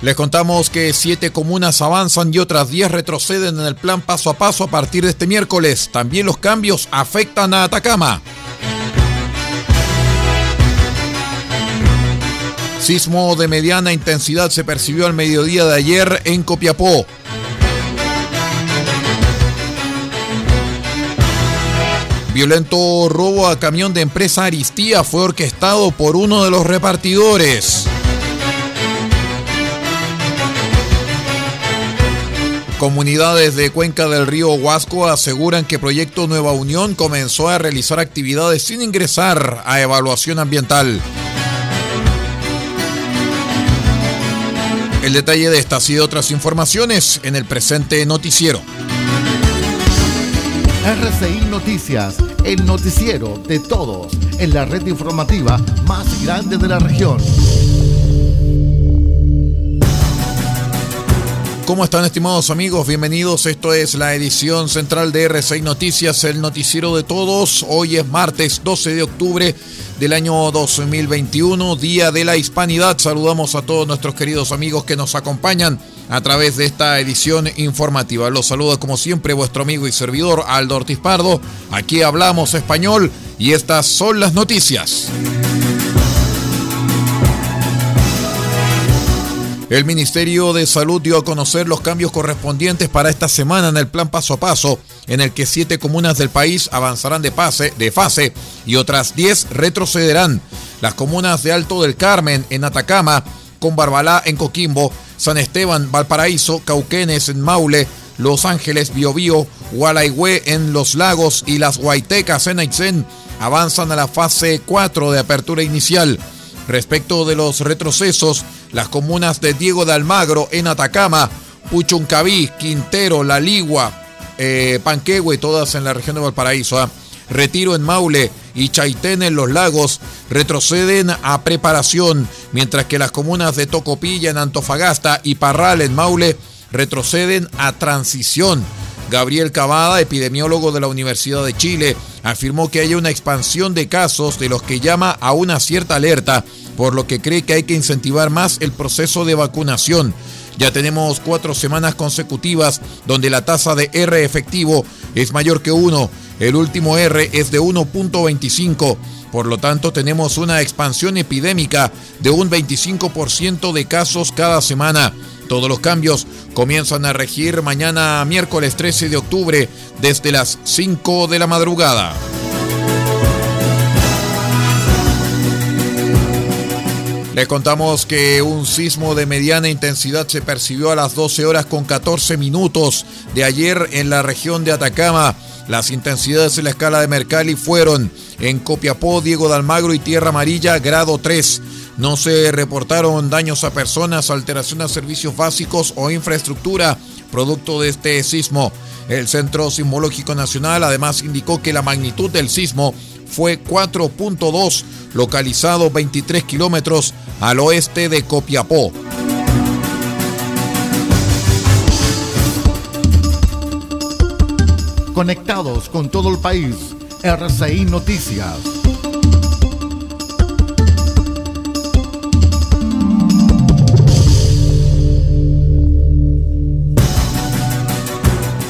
Les contamos que siete comunas avanzan y otras diez retroceden en el plan paso a paso a partir de este miércoles. También los cambios afectan a Atacama. Sismo de mediana intensidad se percibió al mediodía de ayer en Copiapó. Violento robo a camión de empresa Aristía fue orquestado por uno de los repartidores. Comunidades de Cuenca del Río Huasco aseguran que Proyecto Nueva Unión comenzó a realizar actividades sin ingresar a evaluación ambiental. El detalle de estas y otras informaciones en el presente noticiero. RCI Noticias, el noticiero de todos, en la red informativa más grande de la región. ¿Cómo están estimados amigos? Bienvenidos. Esto es la edición central de R6 Noticias, el noticiero de todos. Hoy es martes 12 de octubre del año 2021, Día de la Hispanidad. Saludamos a todos nuestros queridos amigos que nos acompañan a través de esta edición informativa. Los saluda como siempre vuestro amigo y servidor Aldo Ortiz Pardo. Aquí hablamos español y estas son las noticias. El Ministerio de Salud dio a conocer los cambios correspondientes para esta semana en el plan paso a paso, en el que siete comunas del país avanzarán de, fase y otras diez retrocederán. Las comunas de Alto del Carmen en Atacama, Combarbalá en Coquimbo, San Esteban, Valparaíso, Cauquenes en Maule, Los Ángeles, Biobío, Gualaigüe en Los Lagos y las Huaytecas en Aysén avanzan a la fase 4 de apertura inicial. Respecto de los retrocesos, las comunas de Diego de Almagro en Atacama, Puchuncaví, Quintero, La Ligua, eh, Panquehue, todas en la región de Valparaíso, ¿ah? Retiro en Maule y Chaitén en Los Lagos retroceden a preparación, mientras que las comunas de Tocopilla en Antofagasta y Parral en Maule retroceden a transición. Gabriel Cavada, epidemiólogo de la Universidad de Chile, afirmó que hay una expansión de casos de los que llama a una cierta alerta, por lo que cree que hay que incentivar más el proceso de vacunación. Ya tenemos cuatro semanas consecutivas donde la tasa de R efectivo es mayor que 1. El último R es de 1.25. Por lo tanto, tenemos una expansión epidémica de un 25% de casos cada semana. Todos los cambios comienzan a regir mañana miércoles 13 de octubre desde las 5 de la madrugada. Les contamos que un sismo de mediana intensidad se percibió a las 12 horas con 14 minutos de ayer en la región de Atacama. Las intensidades en la escala de Mercalli fueron en Copiapó, Diego de Almagro y Tierra Amarilla, grado 3. No se reportaron daños a personas, alteración a servicios básicos o infraestructura producto de este sismo. El Centro Sismológico Nacional además indicó que la magnitud del sismo fue 4.2, localizado 23 kilómetros al oeste de Copiapó. Conectados con todo el país. RCI Noticias.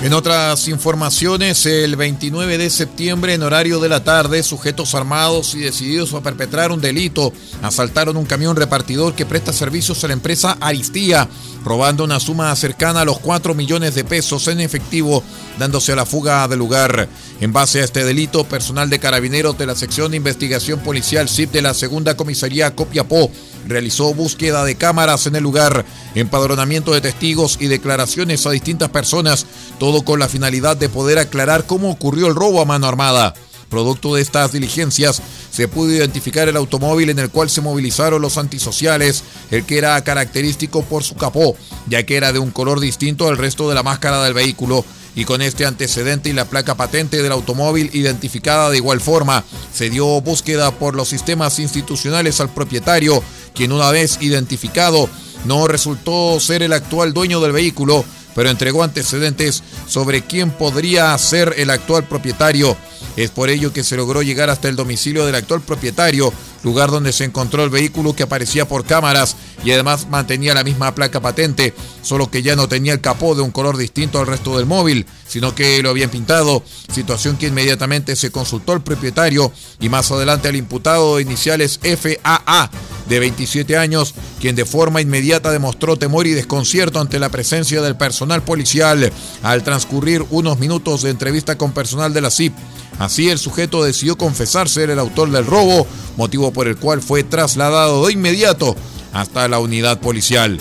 En otras informaciones, el 29 de septiembre, en horario de la tarde, sujetos armados y decididos a perpetrar un delito asaltaron un camión repartidor que presta servicios a la empresa Aristía, robando una suma cercana a los 4 millones de pesos en efectivo, dándose a la fuga del lugar. En base a este delito, personal de carabineros de la sección de investigación policial CIP de la segunda comisaría Copiapó realizó búsqueda de cámaras en el lugar, empadronamiento de testigos y declaraciones a distintas personas, todo con la finalidad de poder aclarar cómo ocurrió el robo a mano armada. Producto de estas diligencias, se pudo identificar el automóvil en el cual se movilizaron los antisociales, el que era característico por su capó, ya que era de un color distinto al resto de la máscara del vehículo, y con este antecedente y la placa patente del automóvil identificada de igual forma, se dio búsqueda por los sistemas institucionales al propietario, quien una vez identificado no resultó ser el actual dueño del vehículo, pero entregó antecedentes sobre quién podría ser el actual propietario. Es por ello que se logró llegar hasta el domicilio del actual propietario, lugar donde se encontró el vehículo que aparecía por cámaras y además mantenía la misma placa patente, solo que ya no tenía el capó de un color distinto al resto del móvil, sino que lo habían pintado, situación que inmediatamente se consultó al propietario y más adelante al imputado de iniciales FAA de 27 años, quien de forma inmediata demostró temor y desconcierto ante la presencia del personal policial al transcurrir unos minutos de entrevista con personal de la CIP. Así el sujeto decidió confesar ser el autor del robo, motivo por el cual fue trasladado de inmediato hasta la unidad policial.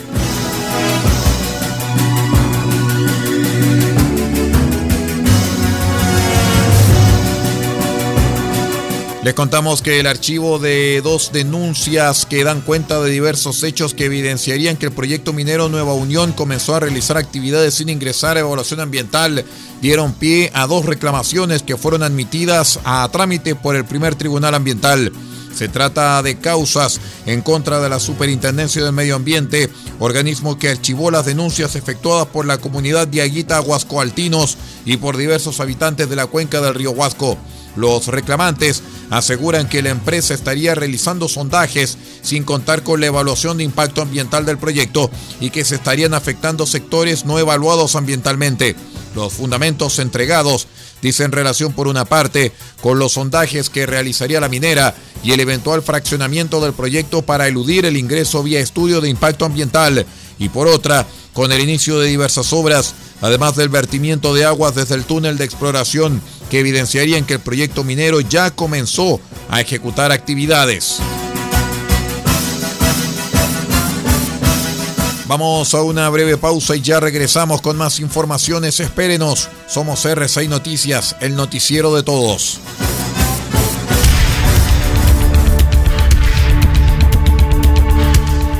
Les contamos que el archivo de dos denuncias que dan cuenta de diversos hechos que evidenciarían que el proyecto minero Nueva Unión comenzó a realizar actividades sin ingresar a evaluación ambiental dieron pie a dos reclamaciones que fueron admitidas a trámite por el primer tribunal ambiental. Se trata de causas en contra de la Superintendencia del Medio Ambiente, organismo que archivó las denuncias efectuadas por la comunidad de Aguita Huascoaltinos y por diversos habitantes de la cuenca del río Huasco. Los reclamantes aseguran que la empresa estaría realizando sondajes sin contar con la evaluación de impacto ambiental del proyecto y que se estarían afectando sectores no evaluados ambientalmente. Los fundamentos entregados dicen relación por una parte con los sondajes que realizaría la minera y el eventual fraccionamiento del proyecto para eludir el ingreso vía estudio de impacto ambiental y por otra con el inicio de diversas obras, además del vertimiento de aguas desde el túnel de exploración que evidenciarían que el proyecto minero ya comenzó a ejecutar actividades. Vamos a una breve pausa y ya regresamos con más informaciones. Espérenos. Somos R6 Noticias, el noticiero de todos.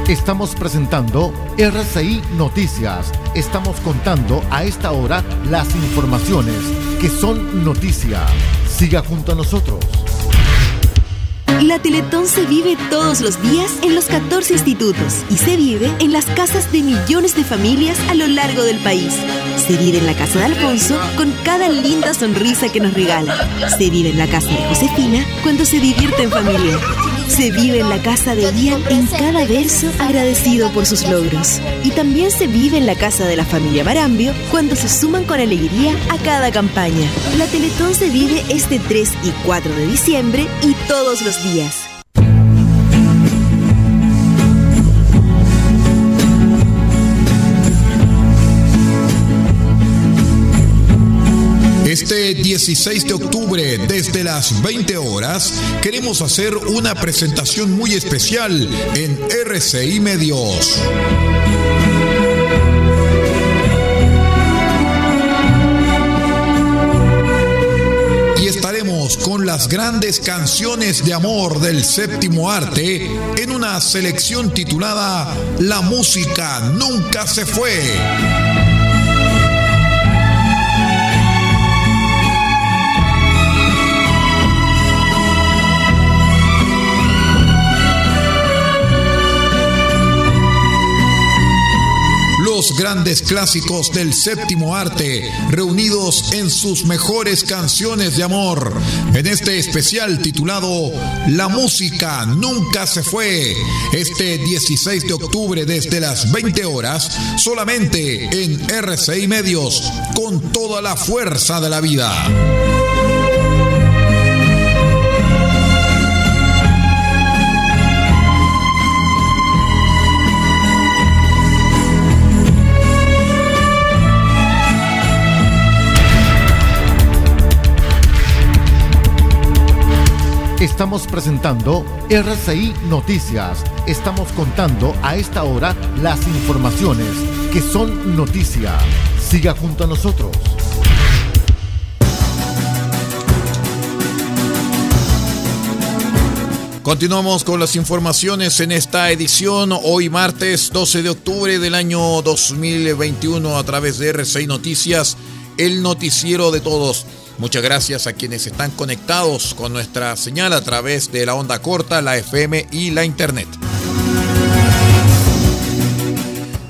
Estamos presentando RCI Noticias. Estamos contando a esta hora las informaciones que son noticia. Siga junto a nosotros. La Teletón se vive todos los días en los 14 institutos y se vive en las casas de millones de familias a lo largo del país. Se vive en la casa de Alfonso con cada linda sonrisa que nos regala. Se vive en la casa de Josefina cuando se divierte en familia. Se vive en la casa de Ian en cada verso agradecido por sus logros. Y también se vive en la casa de la familia Marambio cuando se suman con alegría a cada campaña. La Teletón se vive este 3 y 4 de diciembre y todos los días. Este 16 de octubre, desde las 20 horas, queremos hacer una presentación muy especial en RCI Medios. Con las grandes canciones de amor del séptimo arte en una selección titulada La música nunca se fue. Grandes clásicos del séptimo arte, reunidos en sus mejores canciones de amor, en este especial titulado La música nunca se fue, este 16 de octubre desde las 20 horas, solamente en RCI Medios, con toda la fuerza de la vida. Estamos presentando RCI Noticias. Estamos contando a esta hora las informaciones que son noticia. Siga junto a nosotros. Continuamos con las informaciones en esta edición, hoy martes 12 de octubre del año 2021 a través de RCI Noticias, el noticiero de todos. Muchas gracias a quienes están conectados con nuestra señal a través de la onda corta, la FM y la Internet.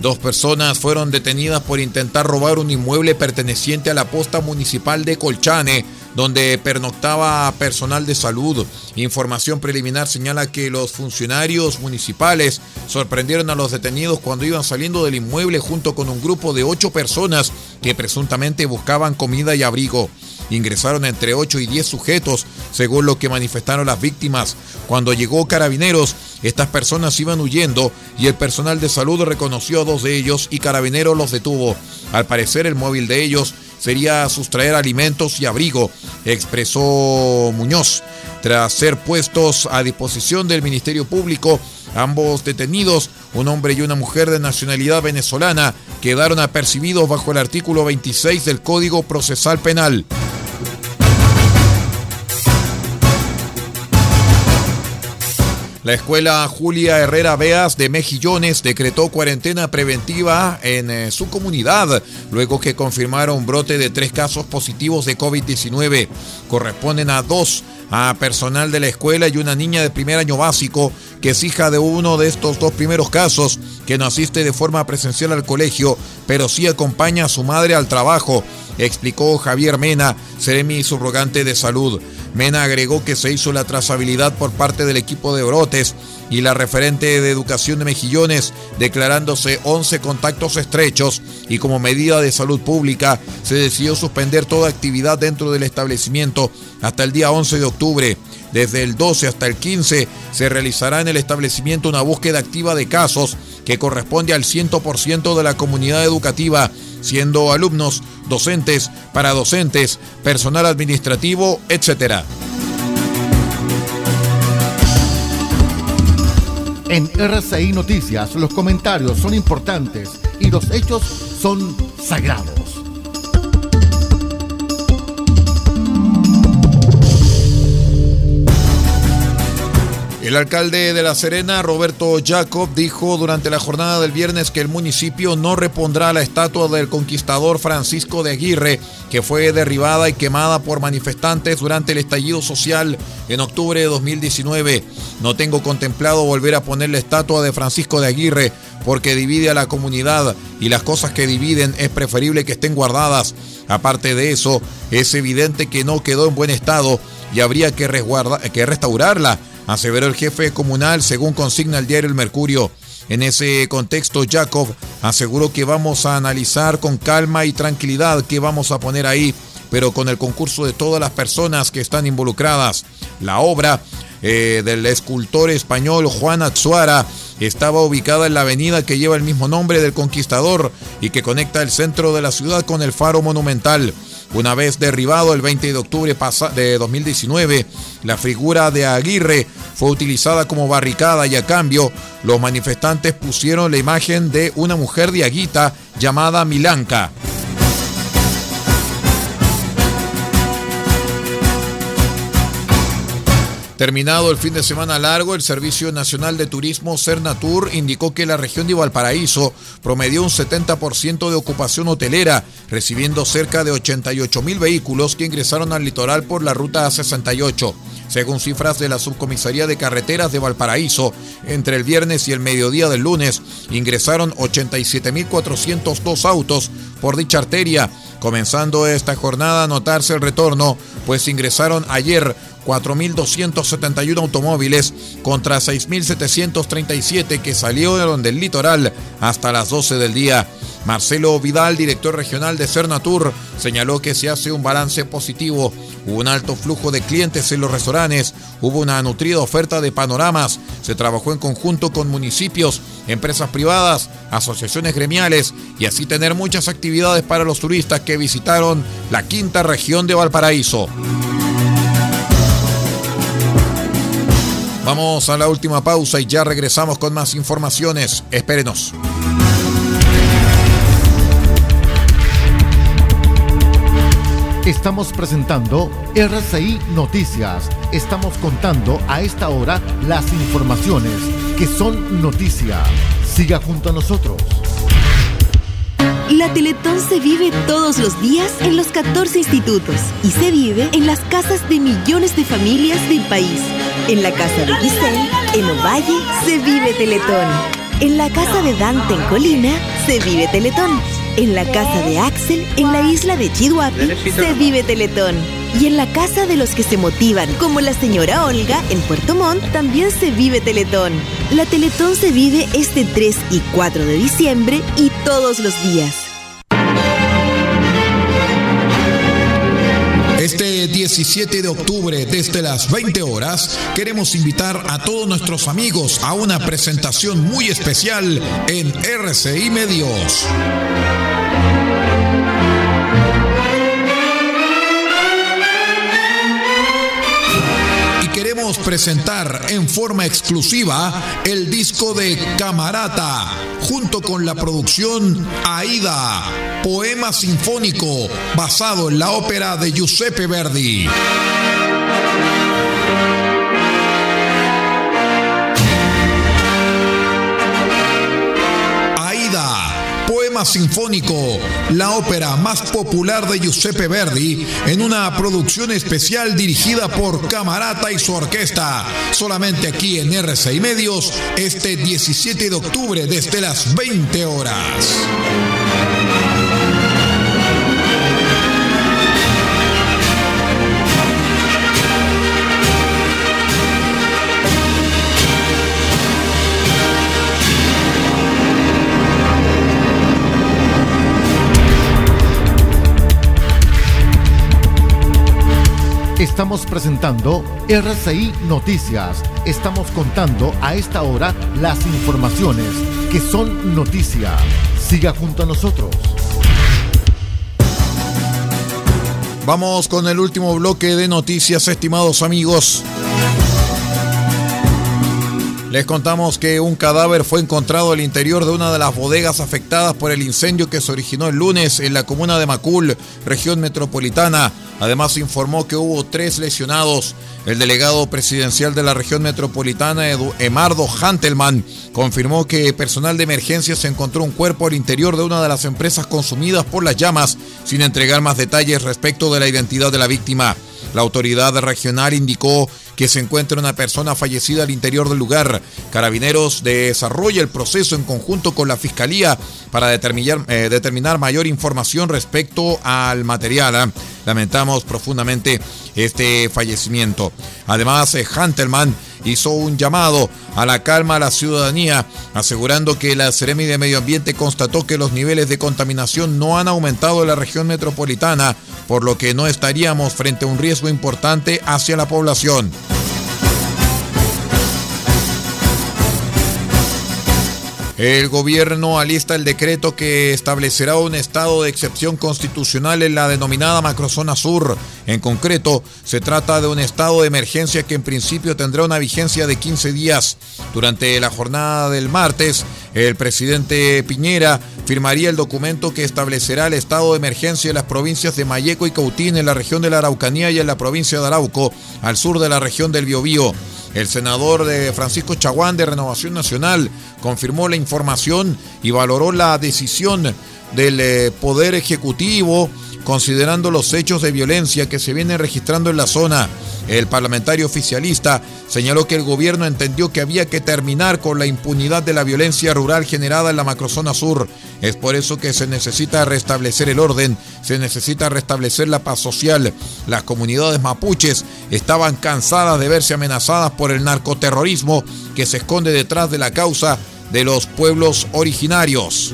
Dos personas fueron detenidas por intentar robar un inmueble perteneciente a la posta municipal de Colchane, donde pernoctaba personal de salud. Información preliminar señala que los funcionarios municipales sorprendieron a los detenidos cuando iban saliendo del inmueble junto con un grupo de ocho personas que presuntamente buscaban comida y abrigo. Ingresaron entre 8 y 10 sujetos, según lo que manifestaron las víctimas. Cuando llegó Carabineros, estas personas iban huyendo y el personal de salud reconoció a dos de ellos y Carabineros los detuvo. Al parecer el móvil de ellos sería sustraer alimentos y abrigo, expresó Muñoz. Tras ser puestos a disposición del Ministerio Público, ambos detenidos, un hombre y una mujer de nacionalidad venezolana, quedaron apercibidos bajo el artículo 26 del Código Procesal Penal. La escuela Julia Herrera Beas de Mejillones decretó cuarentena preventiva en eh, su comunidad luego que confirmaron brote de tres casos positivos de COVID-19. Corresponden a dos a personal de la escuela y una niña de primer año básico que es hija de uno de estos dos primeros casos, que no asiste de forma presencial al colegio, pero sí acompaña a su madre al trabajo, explicó Javier Mena, seremi subrogante de salud. Mena agregó que se hizo la trazabilidad por parte del equipo de brotes y la referente de educación de Mejillones, declarándose 11 contactos estrechos y como medida de salud pública se decidió suspender toda actividad dentro del establecimiento hasta el día 11 de octubre. Desde el 12 hasta el 15 se realizará en el establecimiento una búsqueda activa de casos que corresponde al 100% de la comunidad educativa, siendo alumnos, docentes, paradocentes, personal administrativo, etc. En RCI Noticias los comentarios son importantes y los hechos son sagrados. El alcalde de La Serena, Roberto Jacob, dijo durante la jornada del viernes que el municipio no repondrá la estatua del conquistador Francisco de Aguirre, que fue derribada y quemada por manifestantes durante el estallido social en octubre de 2019. No tengo contemplado volver a poner la estatua de Francisco de Aguirre porque divide a la comunidad y las cosas que dividen es preferible que estén guardadas. Aparte de eso, es evidente que no quedó en buen estado y habría que, que restaurarla aseveró el jefe comunal según consigna el diario El Mercurio. En ese contexto, Jacob aseguró que vamos a analizar con calma y tranquilidad qué vamos a poner ahí, pero con el concurso de todas las personas que están involucradas. La obra eh, del escultor español Juan Atsuara estaba ubicada en la avenida que lleva el mismo nombre del conquistador y que conecta el centro de la ciudad con el faro monumental. Una vez derribado el 20 de octubre de 2019, la figura de Aguirre fue utilizada como barricada y a cambio los manifestantes pusieron la imagen de una mujer de Aguita llamada Milanca. Terminado el fin de semana largo, el Servicio Nacional de Turismo Cernatur indicó que la región de Valparaíso promedió un 70% de ocupación hotelera, recibiendo cerca de 88 mil vehículos que ingresaron al litoral por la ruta 68. Según cifras de la Subcomisaría de Carreteras de Valparaíso, entre el viernes y el mediodía del lunes ingresaron 87.402 autos por dicha arteria, comenzando esta jornada a notarse el retorno, pues ingresaron ayer 4.271 automóviles contra 6.737 que salieron del litoral hasta las 12 del día. Marcelo Vidal, director regional de Cernatur, señaló que se hace un balance positivo. Hubo un alto flujo de clientes en los restaurantes, hubo una nutrida oferta de panoramas, se trabajó en conjunto con municipios, empresas privadas, asociaciones gremiales y así tener muchas actividades para los turistas que visitaron la quinta región de Valparaíso. Vamos a la última pausa y ya regresamos con más informaciones. Espérenos. Estamos presentando RCI Noticias. Estamos contando a esta hora las informaciones que son noticia. Siga junto a nosotros. La Teletón se vive todos los días en los 14 institutos y se vive en las casas de millones de familias del país. En la casa de Giselle, en Ovalle, se vive Teletón. En la casa de Dante en Colina, se vive Teletón. En la casa de Axel, en la isla de Chihuahua, se vive Teletón. Y en la casa de los que se motivan, como la señora Olga en Puerto Montt, también se vive Teletón. La Teletón se vive este 3 y 4 de diciembre y todos los días. 17 de octubre, desde las 20 horas, queremos invitar a todos nuestros amigos a una presentación muy especial en RCI Medios. Presentar en forma exclusiva el disco de Camarata, junto con la producción Aida, poema sinfónico basado en la ópera de Giuseppe Verdi. Sinfónico, la ópera más popular de Giuseppe Verdi, en una producción especial dirigida por Camarata y su orquesta, solamente aquí en RCI Medios, este 17 de octubre desde las 20 horas. Estamos presentando RCI Noticias. Estamos contando a esta hora las informaciones que son noticia. Siga junto a nosotros. Vamos con el último bloque de noticias, estimados amigos. Les contamos que un cadáver fue encontrado al interior de una de las bodegas afectadas por el incendio que se originó el lunes en la comuna de Macul, región metropolitana. Además informó que hubo tres lesionados. El delegado presidencial de la región metropolitana, Edu Emardo Hantelman, confirmó que personal de emergencia se encontró un cuerpo al interior de una de las empresas consumidas por las llamas, sin entregar más detalles respecto de la identidad de la víctima. La autoridad regional indicó que se encuentra una persona fallecida al interior del lugar. Carabineros desarrolla el proceso en conjunto con la Fiscalía para determinar, eh, determinar mayor información respecto al material. Lamentamos profundamente este fallecimiento. Además, eh, hizo un llamado a la calma a la ciudadanía, asegurando que la Seremi de Medio Ambiente constató que los niveles de contaminación no han aumentado en la región metropolitana, por lo que no estaríamos frente a un riesgo importante hacia la población. El gobierno alista el decreto que establecerá un estado de excepción constitucional en la denominada macrozona sur. En concreto, se trata de un estado de emergencia que en principio tendrá una vigencia de 15 días. Durante la jornada del martes, el presidente Piñera firmaría el documento que establecerá el estado de emergencia en las provincias de Mayeco y Cautín en la región de la Araucanía y en la provincia de Arauco, al sur de la región del Biobío. El senador de Francisco Chaguán de Renovación Nacional confirmó la información y valoró la decisión del eh, Poder Ejecutivo considerando los hechos de violencia que se vienen registrando en la zona. El parlamentario oficialista señaló que el gobierno entendió que había que terminar con la impunidad de la violencia rural generada en la macrozona sur. Es por eso que se necesita restablecer el orden, se necesita restablecer la paz social. Las comunidades mapuches estaban cansadas de verse amenazadas por el narcoterrorismo que se esconde detrás de la causa de los pueblos originarios.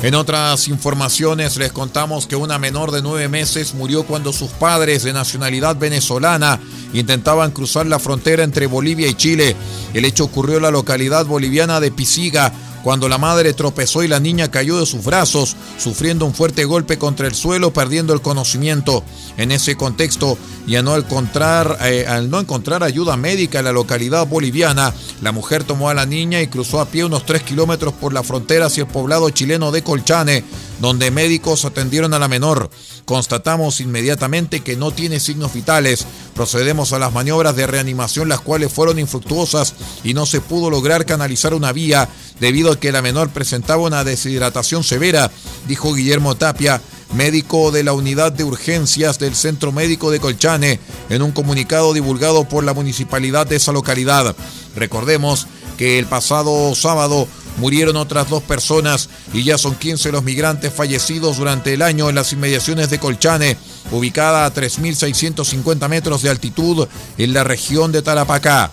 En otras informaciones les contamos que una menor de nueve meses murió cuando sus padres de nacionalidad venezolana intentaban cruzar la frontera entre Bolivia y Chile. El hecho ocurrió en la localidad boliviana de Pisiga, cuando la madre tropezó y la niña cayó de sus brazos, sufriendo un fuerte golpe contra el suelo, perdiendo el conocimiento. En ese contexto, y no encontrar, eh, al no encontrar ayuda médica en la localidad boliviana, la mujer tomó a la niña y cruzó a pie unos 3 kilómetros por la frontera hacia el poblado chileno de Colchane, donde médicos atendieron a la menor. Constatamos inmediatamente que no tiene signos vitales. Procedemos a las maniobras de reanimación, las cuales fueron infructuosas y no se pudo lograr canalizar una vía debido a que la menor presentaba una deshidratación severa, dijo Guillermo Tapia, médico de la unidad de urgencias del Centro Médico de Colchane, en un comunicado divulgado por la municipalidad de esa localidad. Recordemos que el pasado sábado murieron otras dos personas y ya son 15 los migrantes fallecidos durante el año en las inmediaciones de Colchane, ubicada a 3.650 metros de altitud en la región de Tarapacá.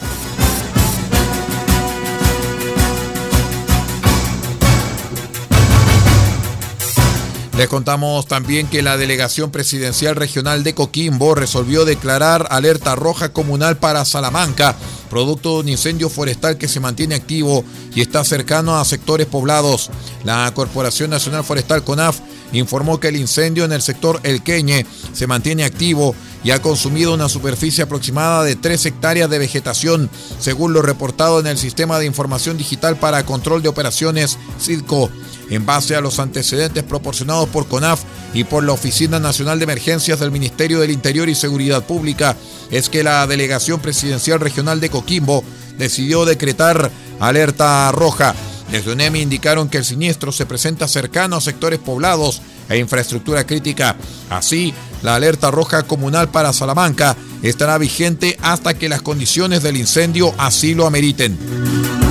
Les contamos también que la Delegación Presidencial Regional de Coquimbo resolvió declarar alerta roja comunal para Salamanca, producto de un incendio forestal que se mantiene activo y está cercano a sectores poblados. La Corporación Nacional Forestal CONAF informó que el incendio en el sector El Queñe se mantiene activo y ha consumido una superficie aproximada de 3 hectáreas de vegetación, según lo reportado en el Sistema de Información Digital para Control de Operaciones CIDCO en base a los antecedentes proporcionados por CONAF y por la Oficina Nacional de Emergencias del Ministerio del Interior y Seguridad Pública, es que la Delegación Presidencial Regional de Coquimbo decidió decretar alerta roja. Desde UNEMI indicaron que el siniestro se presenta cercano a sectores poblados e infraestructura crítica. Así, la alerta roja comunal para Salamanca estará vigente hasta que las condiciones del incendio así lo ameriten.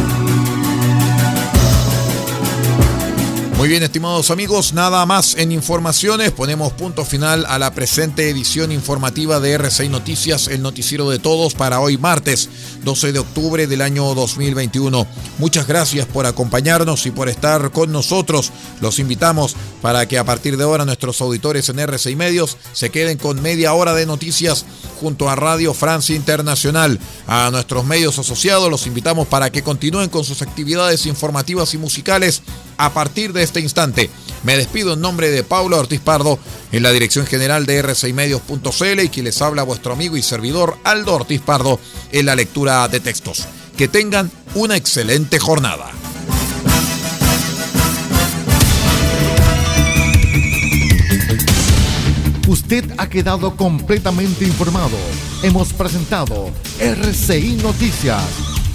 Muy bien, estimados amigos, nada más en informaciones. Ponemos punto final a la presente edición informativa de RCI Noticias, el noticiero de todos para hoy martes 12 de octubre del año 2021. Muchas gracias por acompañarnos y por estar con nosotros. Los invitamos para que a partir de ahora nuestros auditores en RCI Medios se queden con media hora de noticias junto a Radio Francia Internacional. A nuestros medios asociados los invitamos para que continúen con sus actividades informativas y musicales a partir de este instante. Me despido en nombre de Paula Ortiz Pardo, en la dirección general de r6medios.cl y quien les habla vuestro amigo y servidor Aldo Ortiz Pardo en la lectura de textos. Que tengan una excelente jornada. Usted ha quedado completamente informado. Hemos presentado RCI Noticias